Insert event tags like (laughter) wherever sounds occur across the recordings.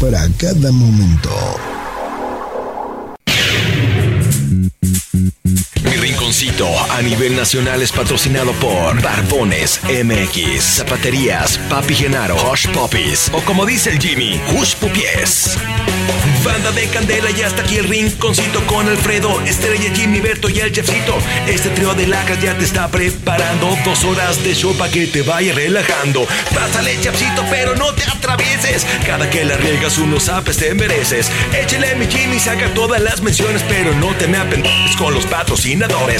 para cada momento. Rinconcito a nivel nacional es patrocinado por Barbones MX, Zapaterías, Papi Genaro, Hush Puppies o como dice el Jimmy, Hush Pupies. Banda de Candela y hasta aquí el rinconcito con Alfredo, Estrella, Jimmy, Berto y el Chefcito. Este trío de lacas ya te está preparando dos horas de show para que te vaya relajando. Pásale, Chefcito, pero no te atravieses. Cada que la riegas unos apes te mereces. Échale mi Jimmy, saca todas las menciones, pero no te me apendes con los patrocinadores.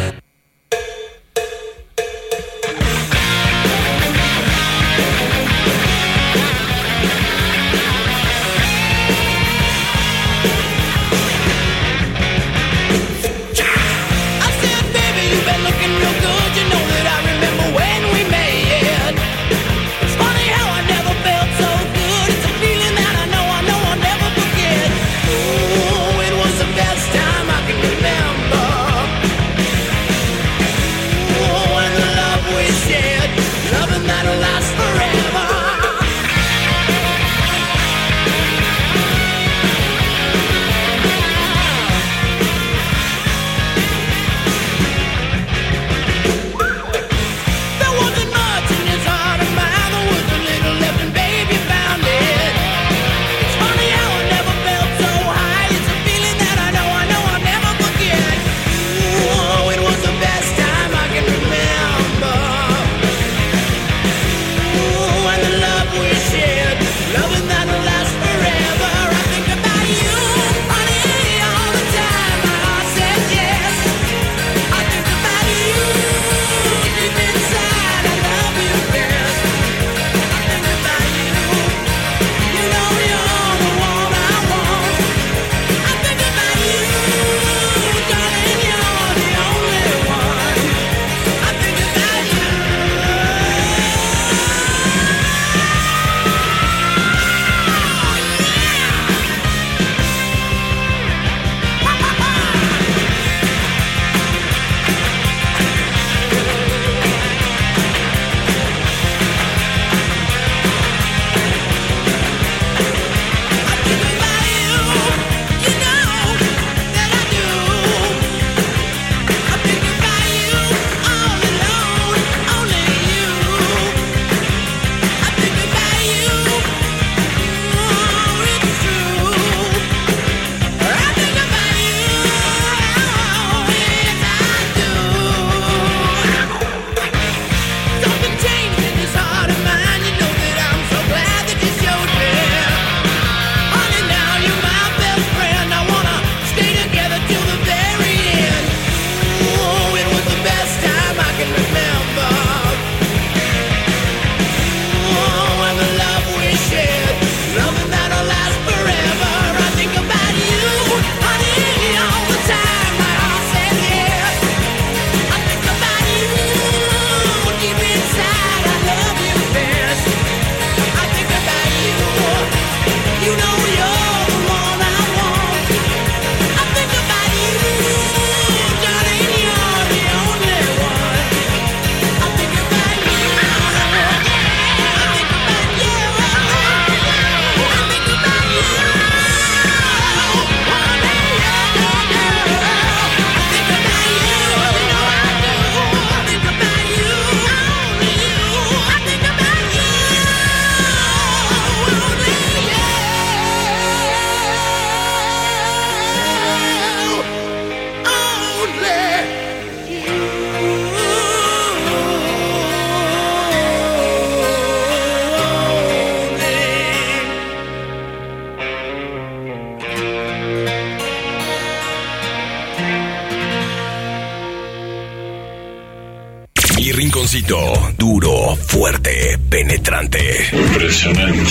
Impresionante.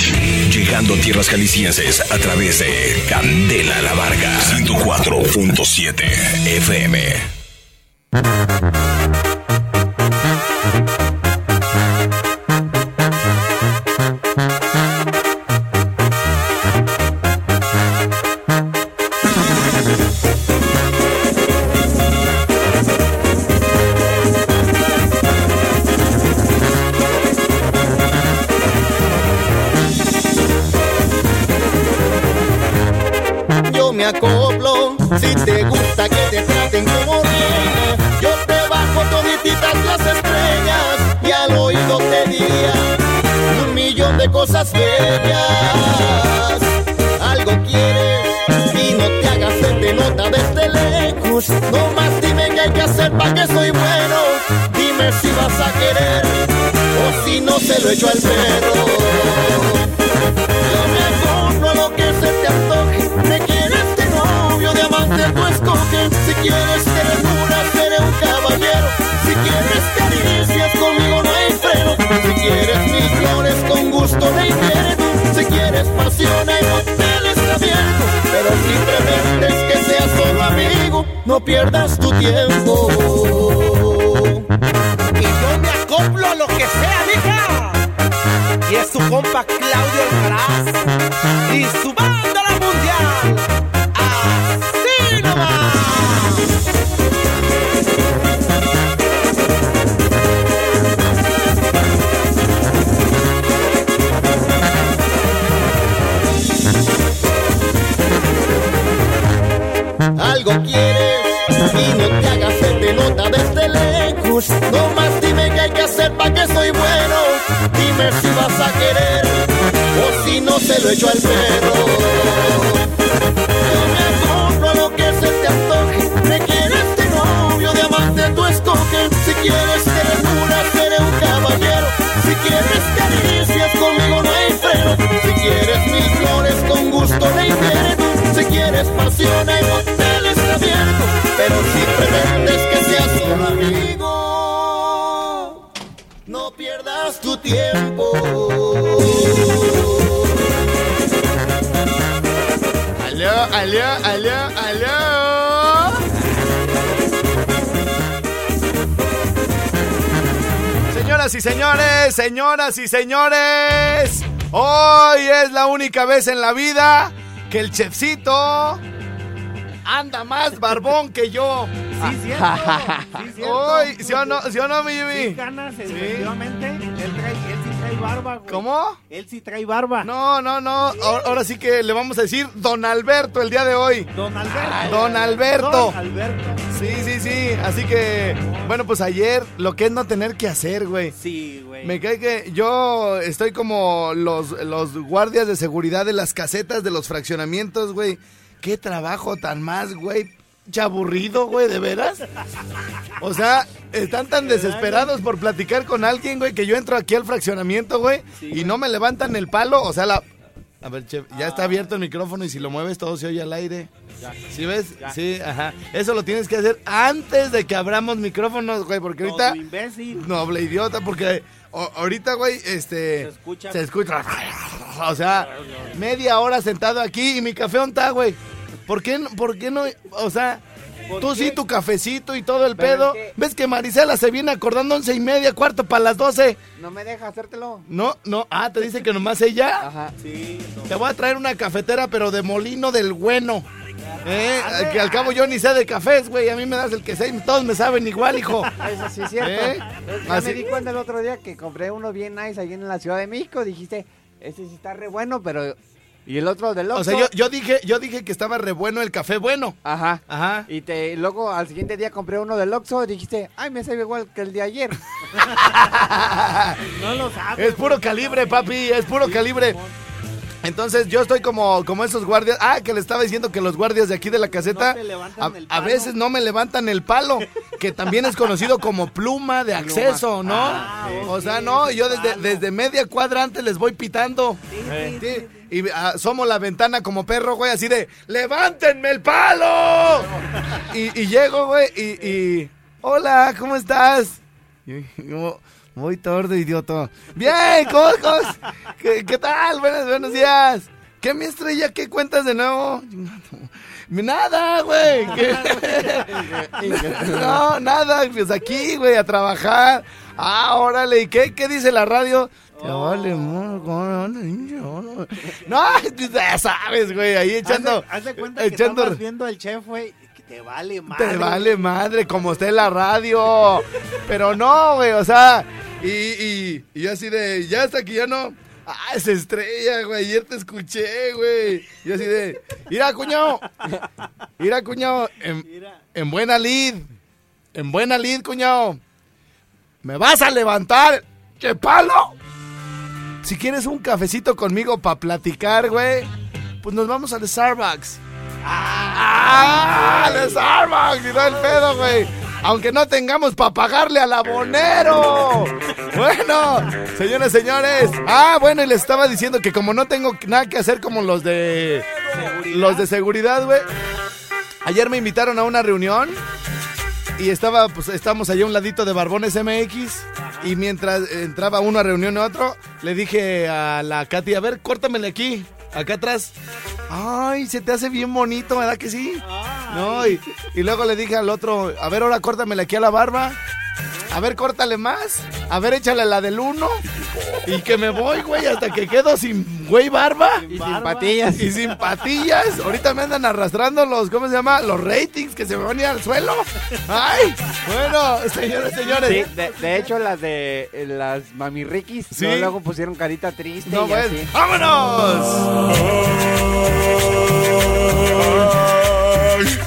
Llegando a tierras jaliscienses a través de Candela La Varga 104.7 FM. No se lo echo al perro. Yo me acoplo a lo que se te antoje. Me quieres de novio, de amante tú escoges. Si quieres ternura, seré un caballero. Si quieres caricias, conmigo no hay freno. Si quieres mis flores, con gusto me invierno. Si quieres pasión, hay moteles abiertos. Pero si pretendes que seas solo amigo, no pierdas tu tiempo. Y es su compa Claudio Alcaraz y su banda mundial. Así nomás. Algo quieres y no te hagas se te nota desde lejos. No se lo echo al perro. Yo me a lo que se te antoje. Me quieres de novio, de amante tú escoges. Si quieres ternura, seré un caballero. Si quieres caricias, conmigo no hay freno. Si quieres mil flores, con gusto me invierno. Si quieres pasión, hay Señoras y señores, señoras y señores, hoy es la única vez en la vida que el chefcito anda más barbón que yo. Sí, cierto. (laughs) Sí, cierto. Hoy, ¿sí o no, sí o no mi Sí, Jimmy? ganas, efectivamente. Él, trae, él sí trae barba, güey. ¿Cómo? Él sí trae barba. No, no, no. Ahora, ahora sí que le vamos a decir Don Alberto el día de hoy. Don Alberto. Don Alberto. Don Alberto. Sí, sí, sí. Así que, bueno, pues ayer lo que es no tener que hacer, güey. Sí, güey. Me cae que yo estoy como los, los guardias de seguridad de las casetas de los fraccionamientos, güey. Qué trabajo tan más, güey. Chaburrido, güey, ¿de veras? O sea, están tan desesperados por platicar con alguien, güey, que yo entro aquí al fraccionamiento, güey, y no me levantan el palo. O sea, la... A ver, chef, ya está abierto el micrófono y si lo mueves todo se oye al aire. ¿Sí ves? Sí, ajá. Eso lo tienes que hacer antes de que abramos micrófonos, güey, porque ahorita... Todo imbécil. Noble idiota, porque ahorita, güey, este... Se escucha. Se escucha. O sea, media hora sentado aquí y mi café ¿dónde está, güey? ¿Por qué, no- ¿Por qué no? O sea, ¿Por tú qué? sí, tu cafecito y todo el Pero pedo. es que- ¿Ves que Marisela se viene acordando once y media, cuarto para las doce? No me deja hacértelo. No, no. Ah, te dice que nomás ella. Ajá. Sí, no. Te voy a traer una cafetera, pero de molino del bueno. ¿Eh? Que al cabo yo ni sé de cafés, güey. A mí me das el que sé y todos me saben igual, hijo. (laughs) Eso sí es cierto. ¿Eh? Así- me di cuenta el otro día que compré uno bien nice ahí en la Ciudad de México. Dijiste, este sí está re bueno, pero... Y el otro del otro. O sea, yo, yo dije, yo dije que estaba re bueno el café bueno. Ajá. Ajá. Y te, luego al siguiente día compré uno del Oxxo. Dijiste, ay, me sabe igual que el de ayer. (laughs) No lo sabes. Es puro calibre, papi, es puro calibre. Entonces yo estoy como, como esos guardias. Ah, que le estaba diciendo que los guardias de aquí de la caseta No a, a veces no me levantan el palo, que también es conocido como pluma de acceso, ¿no? Ah, o sea, no, yo desde, desde media cuadra antes les voy pitando. Sí, y ah, somos la ventana como perro, güey, así de ¡Levántenme el palo! (laughs) Y, y llego, güey, y, y, Hola, ¿cómo estás? Y yo, Muy tordo, idiota. Bien, ¿cómo, cómo? ¿Qué, qué tal? Buenos, buenos días. ¿Qué, mi estrella? ¿Qué cuentas de nuevo? Nada, güey. No, nada. Pues aquí, güey, a trabajar. Ah, órale. ¿Y qué, qué dice la radio? Te vale, mo- no, no, ya sabes, güey, ahí echando. Haz de- cuenta que echando. estabas viendo el chef, güey, te vale madre. Te vale madre, como esté la radio. Pero no, güey, o sea, y, y, y yo así de, ya hasta aquí ya no. Ah, es estrella, güey, ayer te escuché, güey. Y así de, mira, cuñado. Mira, cuñado, en, en buena lid. En buena lid, cuñado. ¿Me vas a levantar? ¡Qué palo! Si quieres un cafecito conmigo para platicar, güey, pues nos vamos al Starbucks. ¡Ah! ¡Al Starbucks! Y no el pedo, güey. Aunque no tengamos para pagarle al abonero. Bueno, señores, señores. Ah, bueno, y les estaba diciendo que como no tengo nada que hacer como los de... Los de seguridad, güey. Ayer me invitaron a una reunión y estaba, pues, estamos allá a un ladito de Barbones MX. Y mientras entraba uno a reunión y otro, le dije a la Katy, a ver, córtamele aquí, acá atrás. Ay, se te hace bien bonito, ¿verdad que sí? No, y, y luego le dije al otro, a ver, ahora córtamele aquí a la barba. A ver, córtale más. A ver, échale la del uno. Y que me voy, güey, hasta que quedo sin güey barba. Y sin patillas. Y sin patillas. Ahorita me andan arrastrando los, ¿cómo se llama? Los ratings que se me van a ir al suelo. Ay, bueno, señores, señores. Sí, de, de hecho, las de eh, las mamirriquis Sí. luego, luego pusieron carita triste. No, y pues, así. ¡vámonos!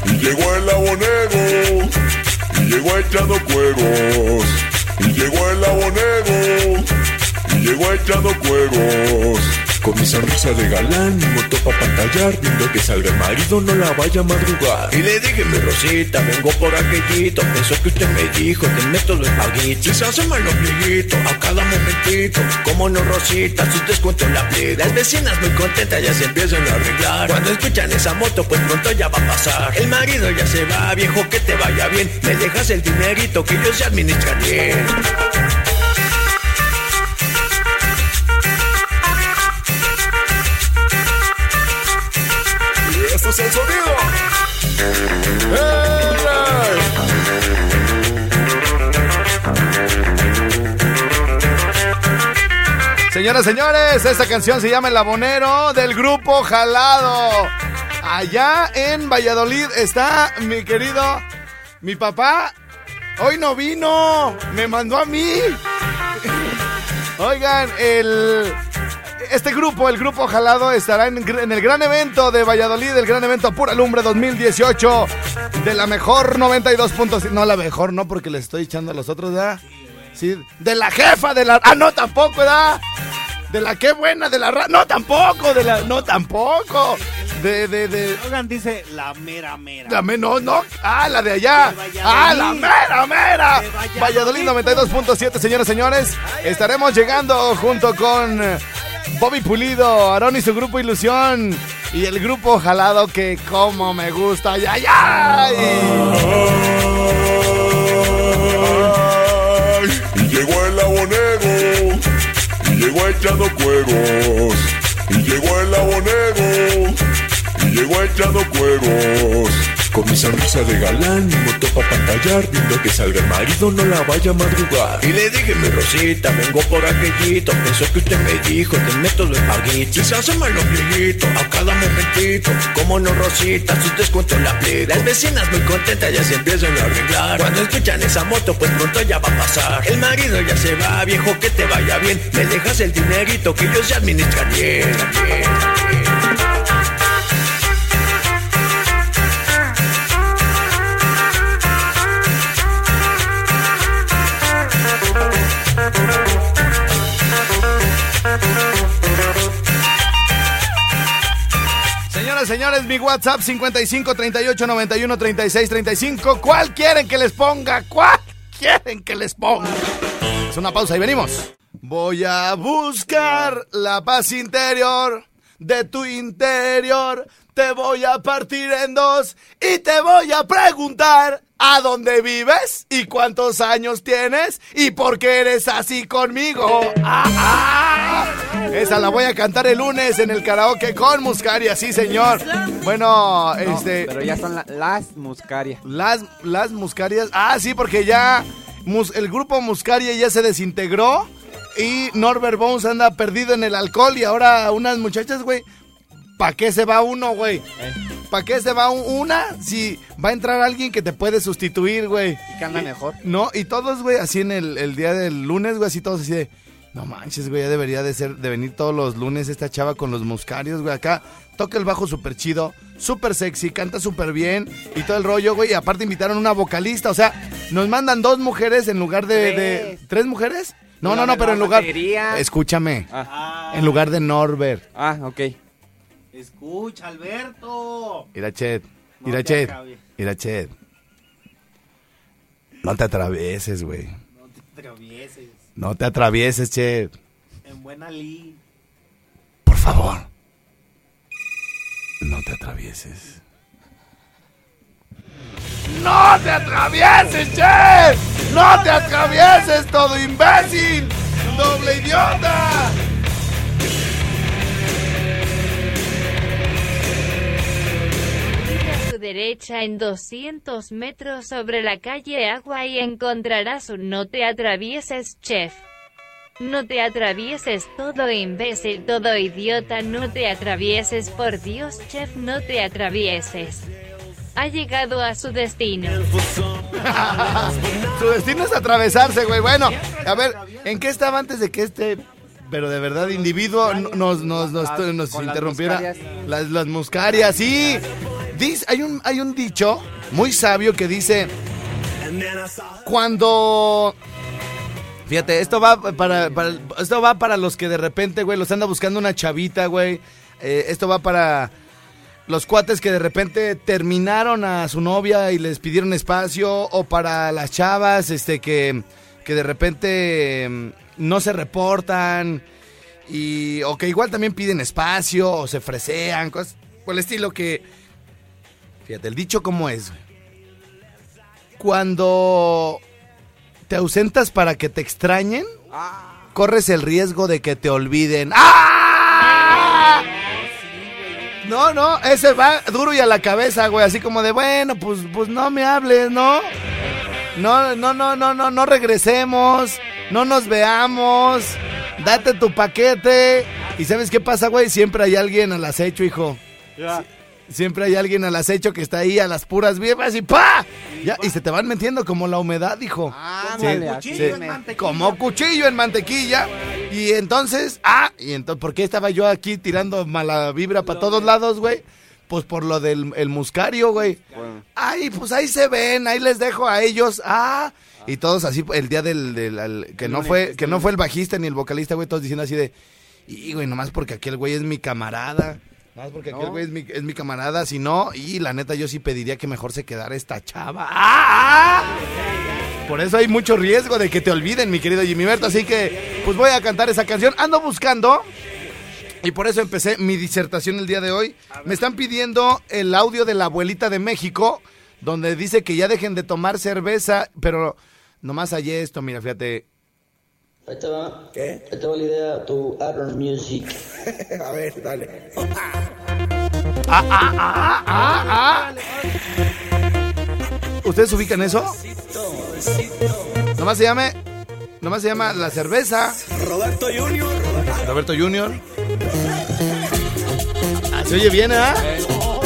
Y llegó el abonero, y llegó echando cueros. Y llegó el abonero, llegó echando cueros. Con mi sonrisa de galán, mi moto pa' pantallar, viendo que salga el marido, no la vaya a madrugar. Y le dije, mi Rosita, vengo por aquellito, pensó que usted me dijo, te meto los paguitos. Y se hace mal ombliguito, a cada momentito, como no Rosita, sus descuentos la play. Las vecinas muy contentas ya se empiezan a arreglar. Cuando escuchan esa moto, pues pronto ya va a pasar. El marido ya se va, viejo, que te vaya bien. Me dejas el dinerito que yo se administra bien. Señoras, señores, esta canción se llama El Abonero del grupo Jalado. Allá en Valladolid está mi querido, mi papá. Hoy no vino, me mandó a mí. (laughs) Oigan, el, este grupo, el grupo Jalado, estará en, el gran evento de Valladolid, el gran evento Pura Lumbre 2018 de la mejor 92.5. No, la mejor no, porque le estoy echando a los otros, ¿verdad? Sí, de la jefa de la. Ah, no, tampoco, ¿verdad? De la qué buena, de la. No, tampoco, de la. No, tampoco. De, de, de. Logan dice la mera mera. La me- no, no. Ah, la de allá. De. Ah, la mera, mera. De Valladolid Valladolid. 92.7, señores, señores. Estaremos llegando junto con Bobby Pulido, Aarón y su grupo Ilusión. Y el grupo Jalado que como me gusta. ¡Ay, ay, ay! Y llegó el abonero, y llegó echando cueros. Y llegó el abonero, llegó echando cueros. Con mi sonrisa de galán, mi moto pa' pantallar, viendo que salga el marido, no la vaya a madrugar. Y le dije, mi Rosita, vengo por aquellito, pensó que usted me dijo, te meto los paguitos. Se hace mal ombliguito, a cada momentito, como no Rosita, sus descuentos la play. Las vecinas muy contentas ya se empiezan a arreglar. Cuando escuchan esa moto, pues pronto ya va a pasar. El marido ya se va, viejo, que te vaya bien. Me dejas el dinerito que yo se administra bien, bien, señores, mi WhatsApp 55 38 91 36 35. ¿Cuál quieren que les ponga? ¿Cuál quieren que les ponga? Es una pausa y venimos. Voy a buscar la paz interior de tu interior. Te voy a partir en dos y te voy a preguntar a dónde vives y cuántos años tienes y por qué eres así conmigo. ¡Ah, ah! Esa la voy a cantar el lunes en el karaoke con Muscaria, sí señor. Bueno, este... Pero ya son la- las muscarias. Las, las muscarias. Ah, sí, porque ya mus- el grupo Muscaria ya se desintegró. Y Norbert Bones anda perdido en el alcohol. Y ahora unas muchachas, güey. ¿Para qué se va uno, güey? ¿Para qué se va un- una si va a entrar alguien que te puede sustituir, güey? Y que anda mejor. No, y todos, güey, así en el, el día del lunes, güey, así todos así de... No manches, güey, ya debería de ser, de venir todos los lunes esta chava con los muscarios, güey, acá. Toca el bajo súper chido, súper sexy, canta súper bien y todo el rollo, güey. Y aparte invitaron una vocalista, o sea, nos mandan dos mujeres en lugar de... de- ¿Tres mujeres? No, no, no, pero en lugar... batería. Escúchame, Ah, en lugar de Norbert. ah, ok. Escucha, Alberto. Mira, Chet, No mira, te Chet, acabes. mira, Chet. No te atravieses, güey. No te atravieses. Chet. En buena ley. Por favor. No te atravieses. ¡No te atravieses, Che! ¡No te atravieses, todo imbécil! ¡Doble idiota! Derecha en 200 metros sobre la calle Agua y encontrarás un No te atravieses, chef. No te atravieses, todo imbécil, todo idiota, no te atravieses, por Dios, chef, no te atravieses. Ha llegado a su destino. (laughs) Su destino es atravesarse, güey. Bueno, a ver, ¿en qué estaba antes de que este, pero de verdad, individuo nos, nos, nos, interrumpiera? Las, las muscarias, sí. Dice, hay, un, hay un dicho muy sabio que dice, cuando... Fíjate, esto va para, esto va para los que de repente, güey, los anda buscando una chavita, güey. Eh, esto va para los cuates que de repente terminaron a su novia y les pidieron espacio o para las chavas este que, que de repente mm, no se reportan y o que igual también piden espacio o se fresean, cosas por el estilo que fíjate, el dicho cómo es. güey. Cuando te ausentas para que te extrañen, corres el riesgo de que te olviden. ¡Ah! No, no, ese va duro y a la cabeza, güey. Así como de, bueno, pues, pues no me hables, ¿no? No, no, no, no, no, no regresemos. No nos veamos. Date tu paquete. ¿Y sabes qué pasa, güey? Siempre hay alguien al acecho, hijo. Siempre hay alguien al acecho que está ahí a las puras vivas y ¡pa! Ya, y se te van metiendo como la humedad, hijo. Ándale, Sí, así sí. me- Como cuchillo en mantequilla. Y entonces, ah, y entonces, ¿por qué estaba yo aquí tirando mala vibra para todos lados, güey? Pues por lo del el muscario, güey. Ay, pues ahí se ven, ahí les dejo a ellos. Ah, y todos así el día del, que no fue que no fue el bajista ni el vocalista, güey, todos diciendo así de, y güey, nomás porque aquel güey es mi camarada. Nomás porque aquel No. güey es mi, es mi camarada, si no, y la neta yo sí pediría que mejor se quedara esta chava. ¡Ah! Por eso hay mucho riesgo de que te olviden, mi querido Jimmy Berto. Así que, pues voy a cantar esa canción. Ando buscando. Y por eso empecé mi disertación el día de hoy. Me están pidiendo el audio de la abuelita de México, donde dice que ya dejen de tomar cerveza, pero nomás hay esto, mira, fíjate. Ahí te va. ¿Qué? Ahí te va la idea, tu Aaron Music. (laughs) A ver, dale. Ah, ah, ah, ah, ah. ¿Ustedes ubican eso? Nomás se llame, nomás se llama la cerveza. Roberto Junior. Roberto Junior. Ah, se oye bien, ¿eh?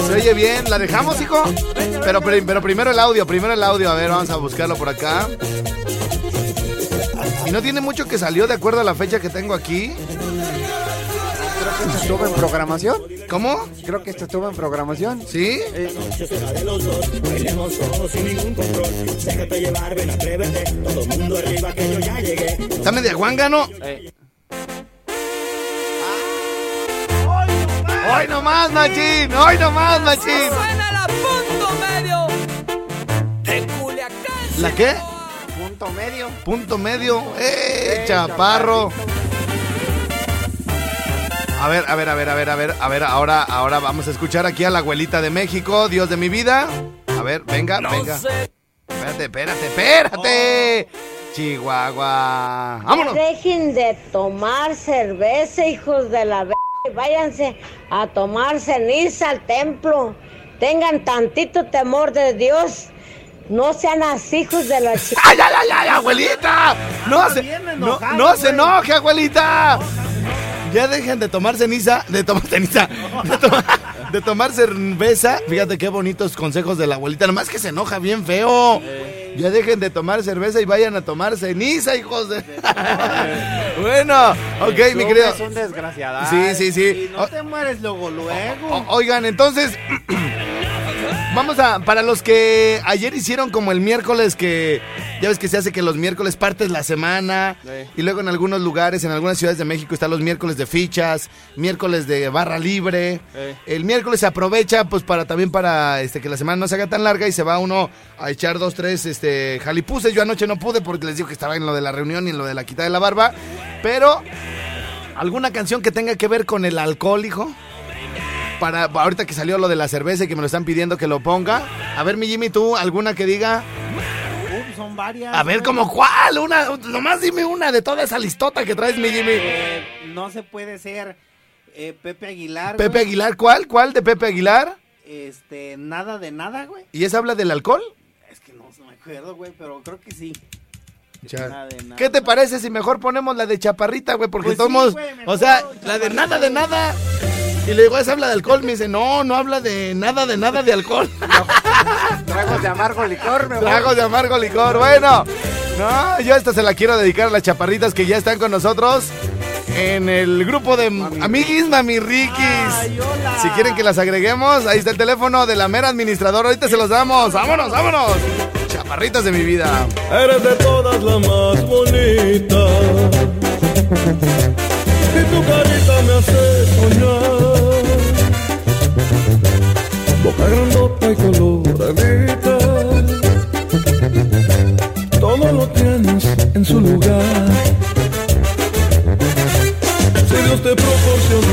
Se oye bien. ¿La dejamos, hijo? Pero, pero, pero primero el audio, primero el audio. A ver, vamos a buscarlo por acá. Y no tiene mucho que salió de acuerdo a la fecha que tengo aquí. Creo que esto estuvo en programación. ¿Cómo? Creo que esto estuvo en programación. ¿Sí? Eh, ¿Está media guanga, no? eh, ¡Hoy nomás, machín! ¡Hoy nomás, machín! Suena la punto medio. ¿La qué? Punto medio. Punto medio. ¡Eh, Eh, chaparro! A ver, a ver, a ver, a ver, a ver, a ver, ahora, ahora vamos a escuchar aquí a la abuelita de México, Dios de mi vida. A ver, venga, venga. Espérate, espérate, espérate. Chihuahua. Vámonos. Dejen de tomar cerveza, hijos de la. Váyanse a tomar ceniza al templo. Tengan tantito temor de Dios. No sean así, hijos de la chica. ¡Ay, ay, ay, ay, abuelita! No se, no, no se enoje, abuelita. Ya dejen de tomar ceniza, de tomar ceniza, de, toma- (laughs) de tomar cerveza. Fíjate qué bonitos consejos de la abuelita. Nomás que se enoja bien feo. Ya dejen de tomar cerveza y vayan a tomar ceniza, hijos de. (laughs) bueno, ok, mi querido. eres un desgraciado. Sí, sí, sí. Y no te mueres luego, luego. O- oigan, entonces. (clears throat) Vamos a. Para los que ayer hicieron como el miércoles que. Ya ves que se hace que los miércoles partes la semana. Y luego en algunos lugares, en algunas ciudades de México, están los miércoles de fichas, miércoles de barra libre. El miércoles se aprovecha, pues, para también para este que la semana no se haga tan larga y se va uno a echar dos, tres este, jalipuses. Yo anoche no pude porque les digo que estaba en lo de la reunión y en lo de la quita de la barba. Pero. ¿Alguna canción que tenga que ver con el alcohol, hijo? Para ahorita que salió lo de la cerveza y que me lo están pidiendo que lo ponga. A ver, mi Jimmy, tú, alguna que diga. Uh, son varias. A ver, como cuál, una, nomás dime una de toda esa listota que traes, mi Jimmy. Eh, no se puede ser eh, Pepe Aguilar. Pepe güey. Aguilar, ¿cuál? ¿Cuál de Pepe Aguilar? Este, nada de nada, güey. ¿Y esa habla del alcohol? Es que no, no me acuerdo, güey, pero creo que sí. Ya. Nada de nada. ¿Qué te parece si mejor ponemos la de Chaparrita, güey? Porque Pues somos, o sea, la de nada de nada. Y le digo, esa habla de alcohol. Me dice, no, no habla de nada de nada de alcohol. (laughs) Tragos de amargo licor, me Tragos de amargo licor. Bueno, no, yo esta se la quiero dedicar a las chaparritas que ya están con nosotros en el grupo de amiguis Mami Rikis. Si quieren que las agreguemos, ahí está el teléfono de la mera administradora. Ahorita se los damos. Vámonos, vámonos. Chaparritas de mi vida. Eres de todas la más bonita. Y tu carita me hace soñar. Boca grandota y coloradita. Todo lo tienes en su lugar. Si Dios te proporcionó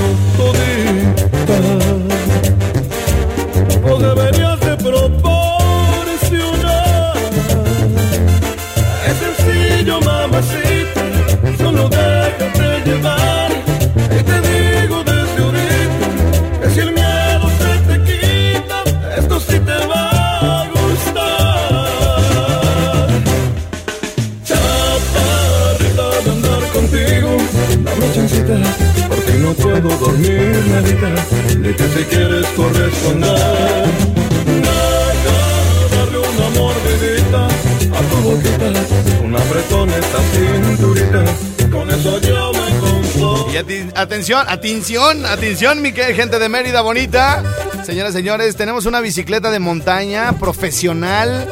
Y atención, atención, atención, mi gente de Mérida bonita. Señoras y señores, tenemos una bicicleta de montaña profesional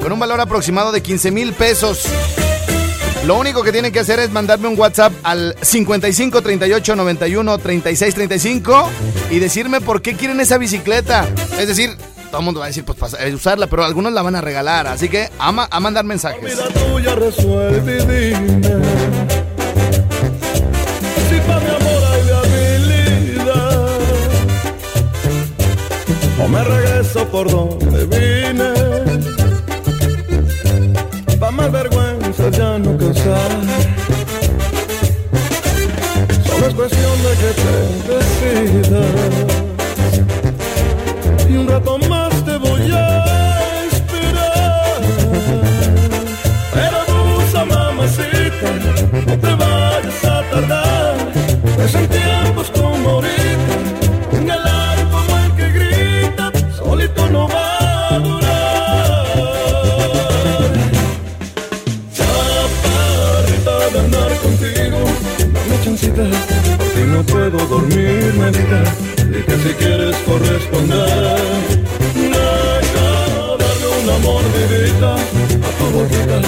con un valor aproximado de 15 mil pesos. Lo único que tienen que hacer es mandarme un WhatsApp al 55 38 91 36 35 y decirme por qué quieren esa bicicleta. Es decir, todo el mundo va a decir, pues para usarla, pero algunos la van a regalar. Así que ama a mandar mensajes. vida tuya resuelve dime me regreso por donde vine es cuestión de que te decidas. Y un rato más no puedo dormir, manita, y que si quieres corresponder. Deja darle una mordidita a tu boquita,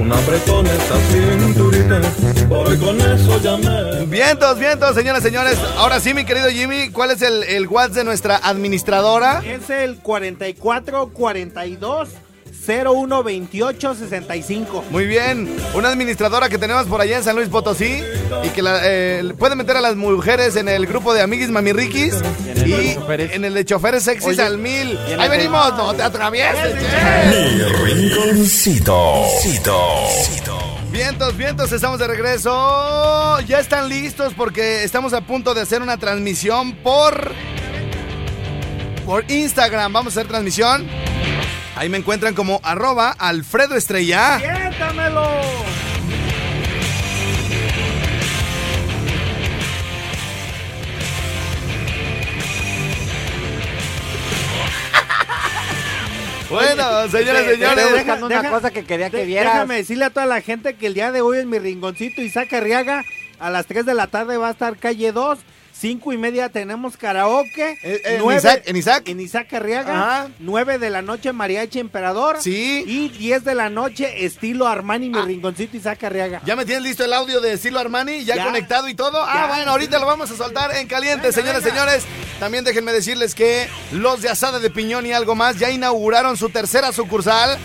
un apretón cinturita, con eso ya me... Vientos, vientos, señoras y señores. Ahora sí, mi querido Jimmy, ¿cuál es el, el WhatsApp de nuestra administradora? Es el 44 42 012865. Muy bien. Una administradora que tenemos por allá en San Luis Potosí y que la, eh, puede meter a las mujeres en el grupo de amiguis mamirriquis y en el de choferes sexys Oye, al mil. Ahí venimos, no te atravieses. Mi rinconcito. Vientos, vientos, estamos de regreso. Ya están listos porque estamos a punto de hacer una transmisión por por Instagram. Vamos a hacer transmisión. Ahí me encuentran como arroba Alfredo Estrella. ¡Siéntamelo! Bueno, señores, señores. estoy buscando una cosa que quería que vieras. Déjame decirle a toda la gente que el día de hoy en mi rinconcito Isaac Arriaga, a las 3 de la tarde va a estar calle 2. Cinco y media tenemos karaoke. en Nueve- Isaac- en Isaac. En Isaac Arriaga. Ajá. 9 de la noche Mariachi Emperador. Sí. Y 10 de la noche estilo Armani, mi rinconcito Isaac Arriaga. ¿Ya me tienes listo el audio de estilo Armani? ¿Ya, Ya. conectado y todo? Ah, bueno, ahorita lo vamos a soltar en caliente, Venga, señores, venga. señores. También déjenme decirles que los de Asada de Piñón y algo más ya inauguraron su tercera sucursal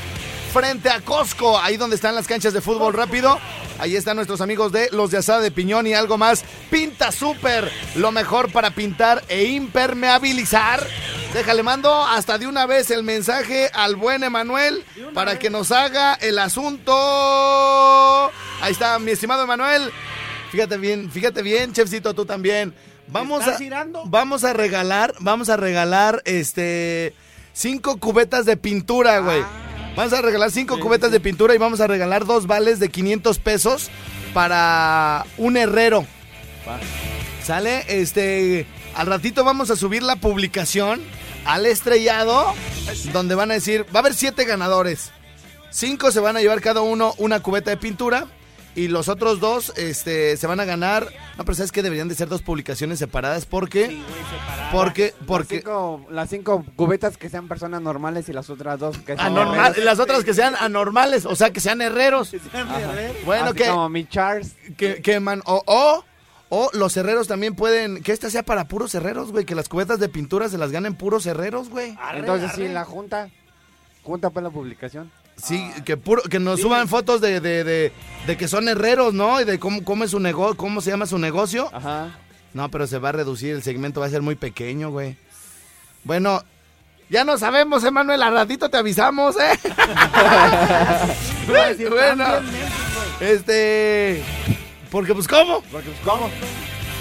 frente a Costco, ahí donde están las canchas de fútbol rápido. Ahí están nuestros amigos de los de Asada de Piñón y algo más. Pinta Super, lo mejor para pintar e impermeabilizar. Déjale, mando hasta de una vez el mensaje al buen Emanuel para que nos haga el asunto. Ahí está, mi estimado Emanuel. Fíjate bien, fíjate bien, chefcito, tú también. Vamos ¿Estás a, girando? vamos a regalar, vamos a regalar este cinco cubetas de pintura, güey. Vamos a regalar cinco cubetas de pintura y vamos a regalar dos vales de 500 pesos para un herrero. ¿Sale? Este, al ratito vamos a subir la publicación al estrellado, donde van a decir, va a haber siete ganadores. Cinco se van a llevar cada uno una cubeta de pintura y los otros dos este, se van a ganar. No, pero sabes que deberían de ser dos publicaciones separadas porque, porque, porque Las cinco, las cinco cubetas que sean personas normales y las otras dos que sean anormal, las otras que sean anormales, o sea, que sean herreros. Bueno, Así que, como mi Charles. que, que man, o, o, o los herreros también pueden, que esta sea para puros herreros, güey, que las cubetas de pintura se las ganen puros herreros, güey. Entonces sí, la junta, junta pues la publicación. Sí, que puro, que nos suban fotos de, de, de, de que son herreros, ¿no? Y de cómo, cómo es su negocio, cómo se llama su negocio. Ajá. No, pero se va a reducir, el segmento va a ser muy pequeño, güey. Bueno, ya no sabemos, Emanuel, al ratito te avisamos, ¿eh? (laughs) bueno, este... Porque pues, ¿cómo? Porque pues cómo.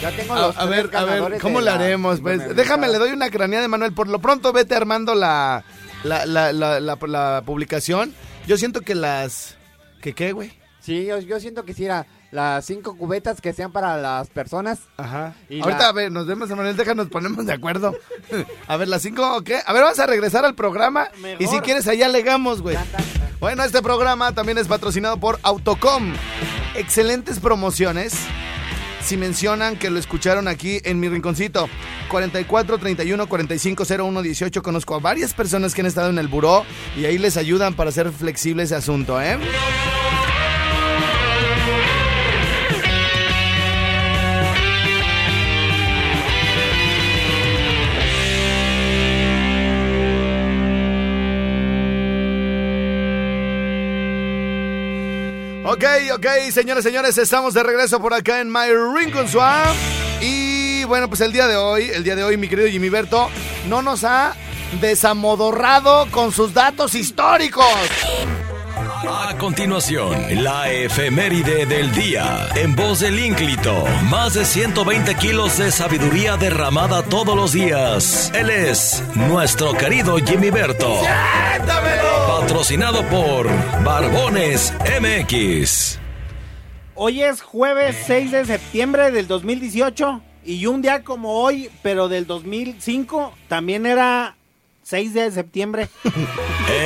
Ya tengo A, los a ver, a ver, ¿cómo le haremos? Pues, déjame, le doy una craneada de Manuel. Por lo pronto, vete armando la, la, la, la, la- la publicación. Yo siento que las... ¿Que qué, güey? Sí, yo, yo siento que sí era las cinco cubetas que sean para las personas. Ajá. Y Ahorita, la- a ver, nos vemos, Manuel, déjanos ponemos de acuerdo. (laughs) a ver, las cinco, ¿qué? A ver, vamos a regresar al programa. Y si quieres, allá legamos, güey. Bueno, este programa también es patrocinado por Autocom. Excelentes promociones. Si mencionan que lo escucharon aquí en mi rinconcito, 44 31 45 01 18. Conozco a varias personas que han estado en el buró y ahí les ayudan para hacer flexible ese asunto, ¿eh? Ok, ok, señores, señores, estamos de regreso por acá en My Rincon Swamp. Y bueno, pues el día de hoy, el día de hoy, mi querido Jimmy Berto, no nos ha desamodorrado con sus datos históricos. A continuación, la efeméride del día. En voz del ínclito, más de 120 kilos de sabiduría derramada todos los días. Él es nuestro querido Jimmy Berto. Patrocinado por Barbones MX. Hoy es jueves 6 de septiembre del 2018 y un día como hoy, pero del 2005, también era 6 de septiembre.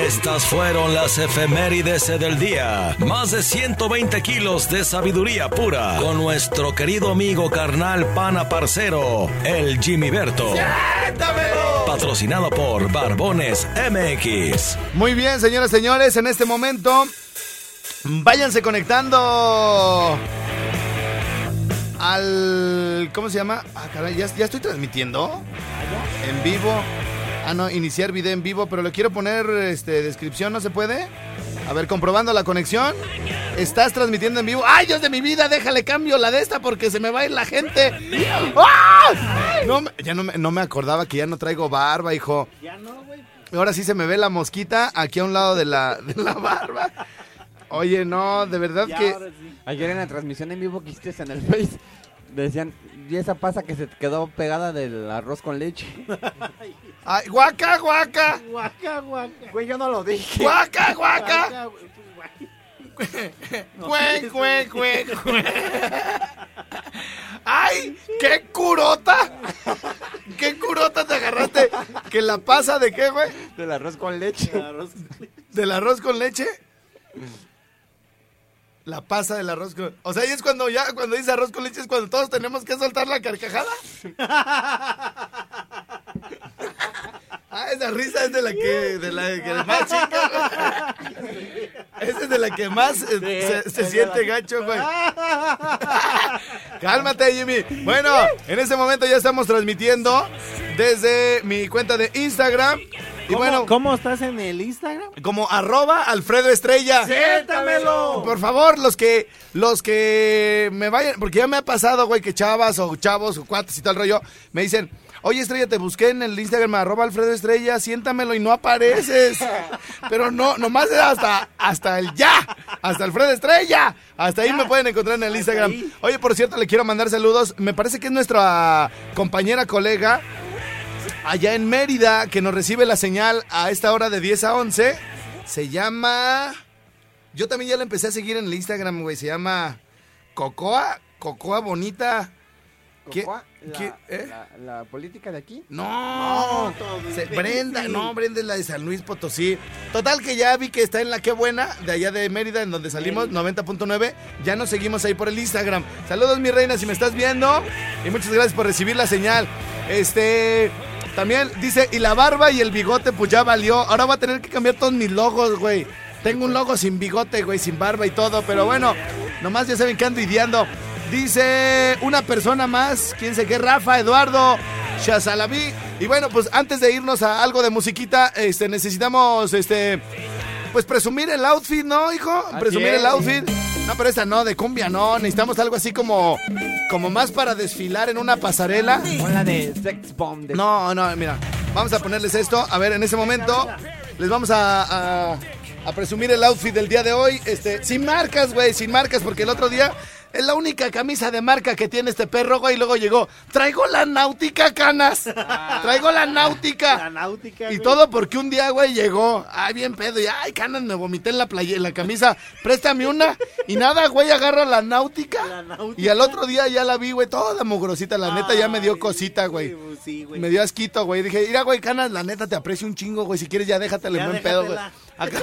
Estas fueron las efemérides del día. Más de 120 kilos de sabiduría pura con nuestro querido amigo carnal pana parcero, el Jimmy Berto. Patrocinado por Barbones MX. Muy bien, señoras y señores, en este momento váyanse conectando al... ¿Cómo se llama? Ah, caray, ¿ya, ya estoy transmitiendo en vivo. Ah, no, iniciar video en vivo, pero le quiero poner este, descripción, ¿no se puede? A ver, comprobando la conexión. Estás transmitiendo en vivo. ¡Ay, Dios de mi vida! Déjale cambio la de esta porque se me va a ir la gente. ¡Ah! No, me- ya no me, no me acordaba que ya no traigo barba, hijo. Ya no, güey. Ahora sí se me ve la mosquita aquí a un lado de la, de la barba. Oye, no, de verdad Ya, que... ahora sí. Ayer en la transmisión en vivo que hiciste en el Face, decían, y esa pasa que se te quedó pegada del arroz con leche. (laughs) Ay, guaca, guaca. Guaca, guaca. Güey, yo no lo dije. Guaca, guaca. Guaca, güey, pues, (laughs) güey. Cue, cue, cue. ¡Ay! ¡Qué curota! ¿Qué curota te agarraste? ¿Que la pasa de qué, güey? Del arroz con leche. Arroz con leche. ¿Del arroz con leche? La pasa del arroz con... O sea, y es cuando ya, cuando dice arroz con leche, es cuando todos tenemos que soltar la carcajada. (laughs) Ah, esa risa es de la que, de la que más chica. Esa es de la que más eh, se, se siente gacho, güey. (laughs) Cálmate, Jimmy. Bueno, en este momento ya estamos transmitiendo desde mi cuenta de Instagram. Y ¿Cómo, bueno, ¿Cómo estás en el Instagram? como arroba Alfredo Estrella. ¡Siéntamelo! Por favor, los que los que me vayan, porque ya me ha pasado, güey, que chavas o chavos o cuates y tal rollo, me dicen, oye Estrella, te busqué en el Instagram, arroba Alfredo Estrella, siéntamelo y no apareces. (laughs) Pero no, nomás era hasta, hasta el ya, hasta Alfredo Estrella. Hasta ahí me pueden encontrar en el Instagram. Oye, por cierto, le quiero mandar saludos. Me parece que es nuestra compañera, colega, allá en Mérida, que nos recibe la señal a esta hora de 10 a 11. Se llama... Yo también ya la empecé a seguir en el Instagram, güey. Se llama Cocoa, Cocoa Bonita. ¿Qué- Cocoa, la, qué- eh? la- la política de aquí. No, Se- Brenda, no, Brenda es la de San Luis Potosí. Total que ya vi que está en la que buena, de allá de Mérida, en donde salimos, 90.9. Ya nos seguimos ahí por el Instagram. Saludos, mi reina, si me estás viendo. Y muchas gracias por recibir la señal. Este. También dice, y la barba y el bigote, pues ya valió. Ahora voy a tener que cambiar todos mis logos, güey. Tengo un logo sin bigote, güey, sin barba y todo, pero bueno, nomás ya saben que ando ideando. Dice una persona más, quién sé qué, Rafa, Eduardo, Shazalaví. Y bueno, pues antes de irnos a algo de musiquita, este, necesitamos, este, pues presumir el outfit, ¿no, hijo? Presumir es. el outfit. No, pero esta no, de cumbia no, necesitamos algo así como, como más para desfilar en una pasarela. Con la de Sex Bomb. De... No, no, mira, vamos a ponerles esto. A ver, en ese momento les vamos a, a- a presumir el outfit del día de hoy. Este, sin marcas, güey, sin marcas, porque el otro día es la única camisa de marca que tiene este perro, güey. Y luego llegó, traigo la náutica, canas. Traigo la náutica. La náutica. Y güey. todo porque un día, güey, llegó. Ay, bien pedo. Y ay, canas, me vomité en la playa, en la camisa. Préstame una. Y nada, güey, agarra la náutica. La náutica. Y al otro día ya la vi, güey, toda mugrosita. La neta ya me dio cosita, güey. pues Sí, güey. Me dio asquito, güey. Dije, mira, güey, canas, la neta te aprecio un chingo, güey. Si quieres, ya déjatele Ya buen pedo, güey. Acá-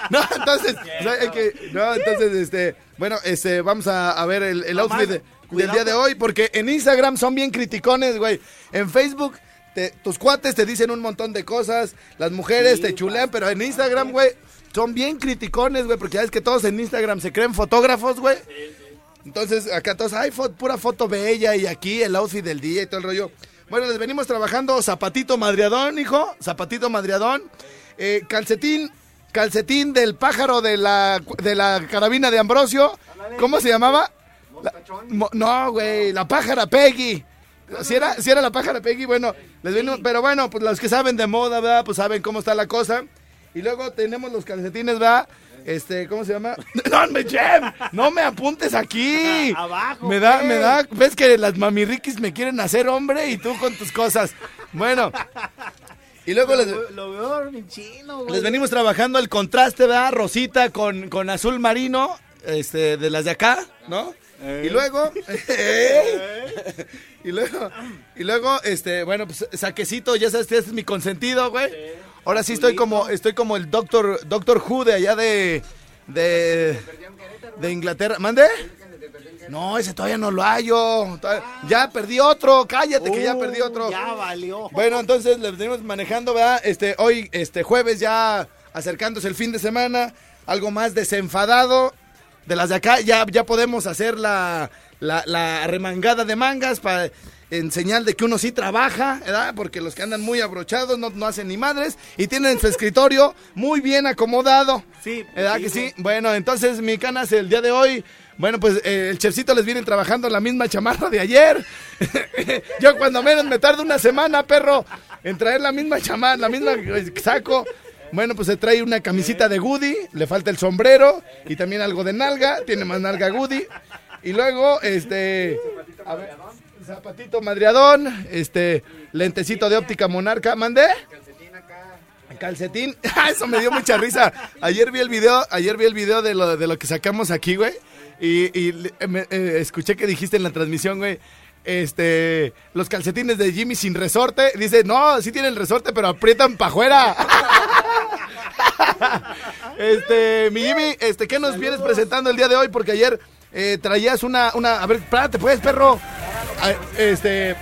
(laughs) no, entonces, o sea, hay que- no, entonces, este, bueno, este, vamos a, a ver el, outfit de- del día de hoy, porque en Instagram son bien criticones, güey. En Facebook, te- tus cuates te dicen un montón de cosas, las mujeres Sí, te chulean, pero en Instagram, güey, son bien criticones, güey, porque ya es que todos en Instagram se creen fotógrafos, güey. Entonces, acá todos, hay fo- pura foto bella y aquí el outfit del día y todo el rollo. Bueno, les venimos trabajando zapatito madriadón, hijo, zapatito madriadón, eh, calcetín, calcetín del pájaro de la, de la carabina de Ambrosio. ¿Cómo se llamaba? La- mo- no, güey, la pájara Peggy. Si era, si era la pájara Peggy, bueno, les venimos, pero bueno, pues los que saben de moda, ¿verdad? Pues saben cómo está la cosa. Y luego tenemos los calcetines, ¿verdad? Este, ¿cómo se llama? (laughs) No, me, Jem, no me apuntes aquí. (laughs) Abajo, Me da, me da, ves que las mamirriquis me quieren hacer hombre y tú con tus cosas. Bueno. Y luego les, Lo, lo veo bien chino, güey. les venimos trabajando el contraste, ¿verdad? Rosita con, con azul marino, este, de las de acá, ¿no? Y luego, (laughs) (laughs) y luego, y luego, este, bueno, pues saquecito, ya sabes, este es mi consentido, güey. Ahora sí estoy como, estoy como el Doctor, Doctor Who de allá de, de, de Inglaterra. ¿Mande? No, ese todavía no lo hallo. Ya perdí otro, cállate que ya perdí otro. Uh, Ya valió. Bueno, entonces le venimos manejando, ¿verdad? Este, hoy, este jueves ya acercándose el fin de semana, algo más desenfadado de las de acá, ya, ya podemos hacer la, la, la remangada de mangas para en señal de que uno sí trabaja, ¿verdad? Porque los que andan muy abrochados no, no hacen ni madres y tienen su escritorio muy bien acomodado. Sí, ¿Verdad sí, que sí? sí. Bueno, entonces, mi canas, el día de hoy, bueno, pues eh, el chefcito les viene trabajando la misma chamarra de ayer. (laughs) Yo cuando menos me tardo una semana, perro, en traer la misma chamarra, la misma eh, saco. Bueno, pues se trae una camisita de Goody, le falta el sombrero y también algo de nalga, tiene más nalga Goody. Y luego, este, a ver, zapatito madriadón, este, lentecito de óptica monarca, ¿mandé? Calcetín, (laughs) Ah, eso me dio mucha risa. Ayer vi el video, ayer vi el video de lo, de lo que sacamos aquí, güey. Y, y me- eh, escuché que dijiste en la transmisión, güey. Este, los calcetines de Jimmy sin resorte. Dice, no, sí tienen resorte, pero aprietan pa' afuera. (laughs) este, mi Jimmy, este, ¿qué nos vienes presentando el día de hoy? Porque ayer eh, traías una, una, a ver, espérate pues, perro. Ah, Este,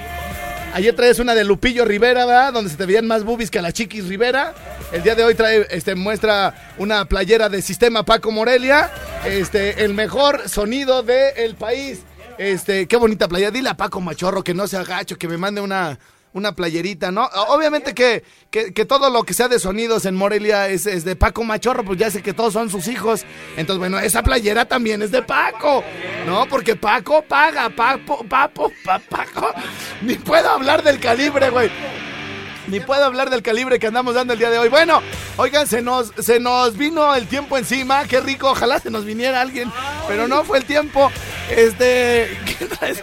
Ayer traes una de Lupillo Rivera, ¿verdad? Donde se te veían más boobies que a la Chiquis Rivera. El día de hoy trae, este, muestra una playera de Sistema Paco Morelia. Este, el mejor sonido del país. Este, qué bonita playera. Dile a Paco Machorro que no se agacho, que me mande una, una playerita, ¿no? Obviamente que, que, todo lo que sea de sonidos en Morelia es, es de Paco Machorro, pues ya sé que todos son sus hijos. Entonces, bueno, esa playera también es de Paco, ¿no? Porque Paco paga, Papo, Papo, pa- Paco. (laughs) Ni puedo hablar del calibre, güey. Ni puedo hablar del calibre que andamos dando el día de hoy. Bueno, oigan, se nos, se nos vino el tiempo encima. Qué rico, ojalá se nos viniera alguien. Pero no fue el tiempo. Este. (laughs) ¿Qué traes?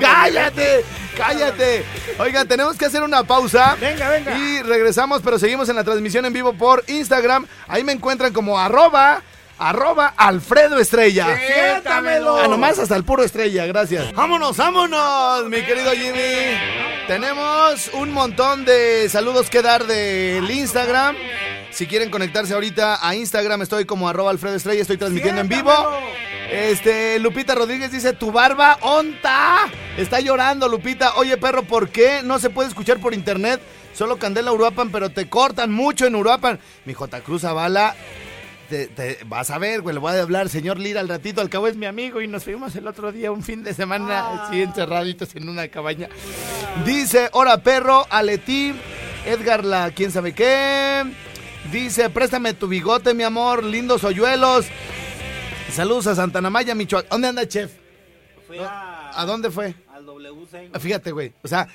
¡Cállate! ¡Cállate! Oigan, tenemos que hacer una pausa. Venga, venga. Y regresamos, pero seguimos en la transmisión en vivo por Instagram. Ahí me encuentran como arroba. Arroba Alfredo Estrella. Siéntamelo. Ah, nomás hasta el puro estrella, gracias. Vámonos, vámonos, mi querido Jimmy. Tenemos un montón de saludos que dar del Instagram. Si quieren conectarse ahorita a Instagram, estoy como arroba Alfredo Estrella, estoy transmitiendo en vivo. Este, Lupita Rodríguez dice, tu barba, onta. Está llorando, Lupita. Oye, perro, ¿por qué no se puede escuchar por internet? Solo Candela Uruapan, pero te cortan mucho en Uruapan. Mi J. Cruz Zavala, te- te- vas a ver, güey, le voy a hablar señor Lira al ratito, al cabo es mi amigo y nos fuimos el otro día un fin de semana así encerraditos en una cabaña. Dice, hora perro, Aleti, Edgar la quién sabe qué. Dice, préstame tu bigote, mi amor, lindos hoyuelos. Saludos a Santana Maya, Michoacán. ¿Dónde anda, chef? Fui a, ¿A dónde fue? al WC. Fíjate, güey. O sea,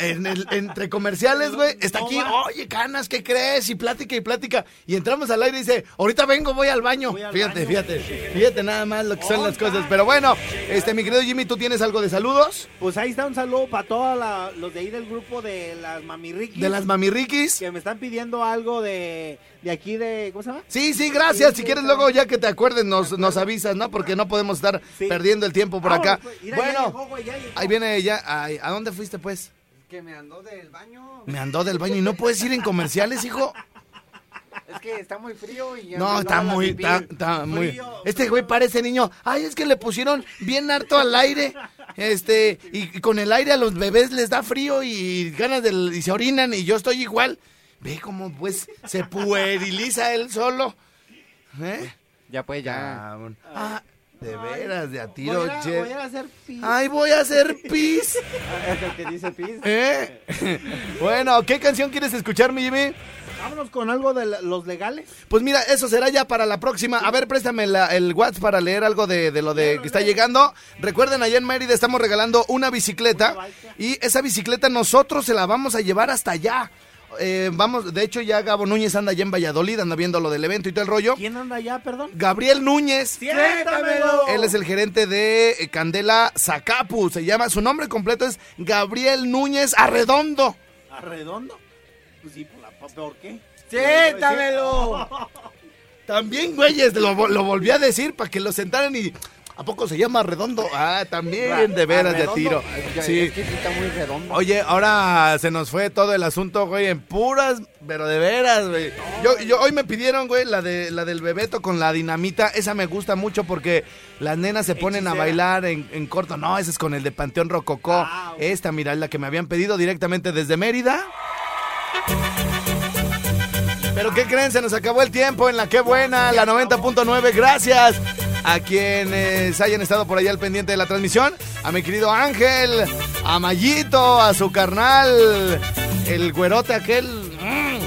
en el- entre comerciales, güey, está aquí, oye, canas, ¿qué crees? Y plática y plática. Y entramos al aire y dice, ahorita vengo, voy al baño. Voy al fíjate, baño. fíjate. Fíjate nada más lo que son las cosas. Pero bueno, este, mi querido Jimmy, ¿tú tienes algo de saludos? Pues ahí está un saludo para todos los de ahí del grupo de las mamirriquis. De las mamirriquis. Que me están pidiendo algo de, de aquí de... ¿Cómo se llama? Sí, sí, gracias. Sí, Si sí, quieres luego, ya que te acuerdes, nos, nos avisas, ¿no? Porque no podemos estar Sí. perdiendo el tiempo por acá. Pues, mira, ya Bueno, llegó, güey, ya llegó. ahí viene ya. ay, ¿A dónde fuiste, pues? Que me andó del baño. Me andó del baño y no puedes ir en comerciales, hijo. Es que está muy frío y ya No, está muy, está, está muy. Frío, Este güey parece niño. Ay, es que le pusieron bien harto al aire. Este, y, y con el aire a los bebés les da frío y ganas del, y se orinan y yo estoy igual. Ve cómo pues se pueriliza él solo. ¿Eh? Ya pues, ya. Ah, de veras, de a Voy tiro, a, chef. voy a hacer pis. Ay, voy a hacer (laughs) pis. Es el que dice pis. (laughs) ¿Eh? (laughs) Bueno, ¿qué canción quieres escuchar, mi Jimmy? Vámonos con algo de la- los legales. Pues mira, eso será ya para la próxima. A ver, préstame la- el WhatsApp para leer algo de, de lo de que está llegando. Recuerden, allá en Mérida estamos regalando una bicicleta y esa bicicleta nosotros se la vamos a llevar hasta allá. Eh, vamos, de hecho ya Gabo Núñez anda allá en Valladolid, anda viendo lo del evento y todo el rollo. ¿Quién anda allá, perdón? Gabriel Núñez. ¡Siéntamelo! Él es el gerente de eh, Candela Zacapu, se llama, su nombre completo es Gabriel Núñez Arredondo. ¿Arredondo? Pues sí, por, la, ¿por qué? ¡Siéntamelo! También, güeyes, lo, lo volví a decir para que lo sentaran y... ¿A poco se llama Redondo? Ah, también, de veras, de ¿Redondo? tiro. Sí. Oye, ahora se nos fue todo el asunto, güey, en puras, pero de veras, güey. Yo, yo hoy me pidieron, güey, la de la del bebeto con la dinamita. Esa me gusta mucho porque las nenas se ponen a bailar en, en corto. No, esa es con el de Panteón Rococó. Ah. Esta, mira, es la que me habían pedido directamente desde Mérida. Pero ¿qué creen? Se nos acabó el tiempo en la que buena, la 90.9. Gracias. A quienes hayan estado por allá al pendiente de la transmisión, a mi querido Ángel, a Mayito, a su carnal, el güerote aquel. Mm.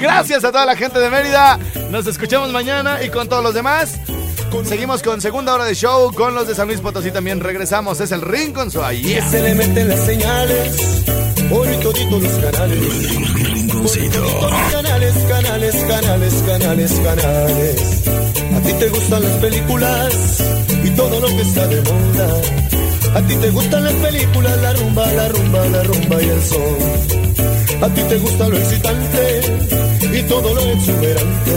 (laughs) Gracias a toda la gente de Mérida. Nos escuchamos mañana y con todos los demás. Seguimos con segunda hora de show con los de San Luis Potosí también regresamos. Es el ring con su ahí. Que se le meten las señales por toditos los canales. Canales, canales, canales, canales, canales. A ti te gustan las películas y todo lo que está de moda. A ti te gustan las películas, la rumba, la rumba, la rumba y el son. A ti te gusta lo excitante y todo lo exuberante.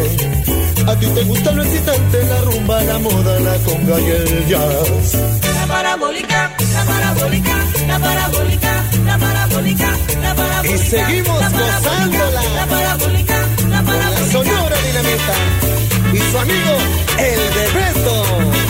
A ti te gusta lo excitante, la rumba, la moda, la conga y el jazz. La parabólica, la parabólica, la parabólica, la parabólica, la parabólica. Y seguimos la parabólica, gozándola. La parabólica, la La parabólica. Sonora Dinamita su amigo El Bebeto.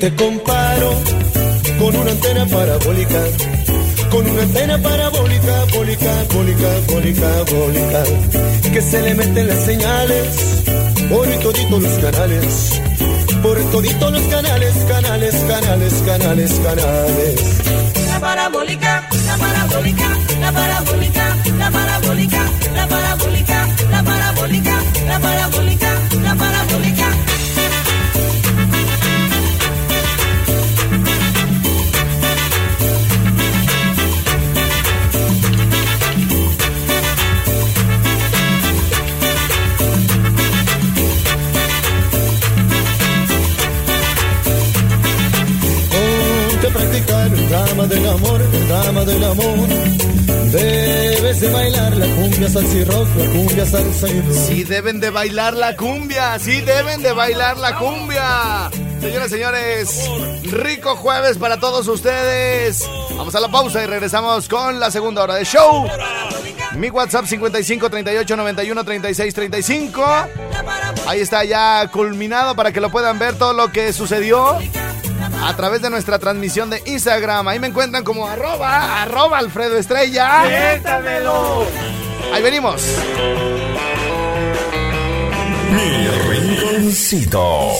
Te comparo con una antena parabólica, con una antena parabólica, bólica, bólica, bólica, bólica, que se le meten las señales por toditos los canales, por toditos los canales, canales, canales, canales, canales. La parabólica, la parabólica, la parabólica, la parabólica, la parabólica, la parabólica, la parabólica, la parabólica. Drama del amor, el drama del amor. Debes de bailar la cumbia salsa la cumbia salsa y deben de bailar la cumbia, sí deben de bailar la cumbia. Señoras señores, rico jueves para todos ustedes. Vamos a la pausa y regresamos con la segunda hora de show. Mi WhatsApp 55 38 91 36 35. Ahí está ya culminado para que lo puedan ver todo lo que sucedió a través de nuestra transmisión de Instagram. Ahí me encuentran como arroba, arroba Alfredo Estrella. ¡Siéntamelo! Ahí venimos. Mi rinconcito.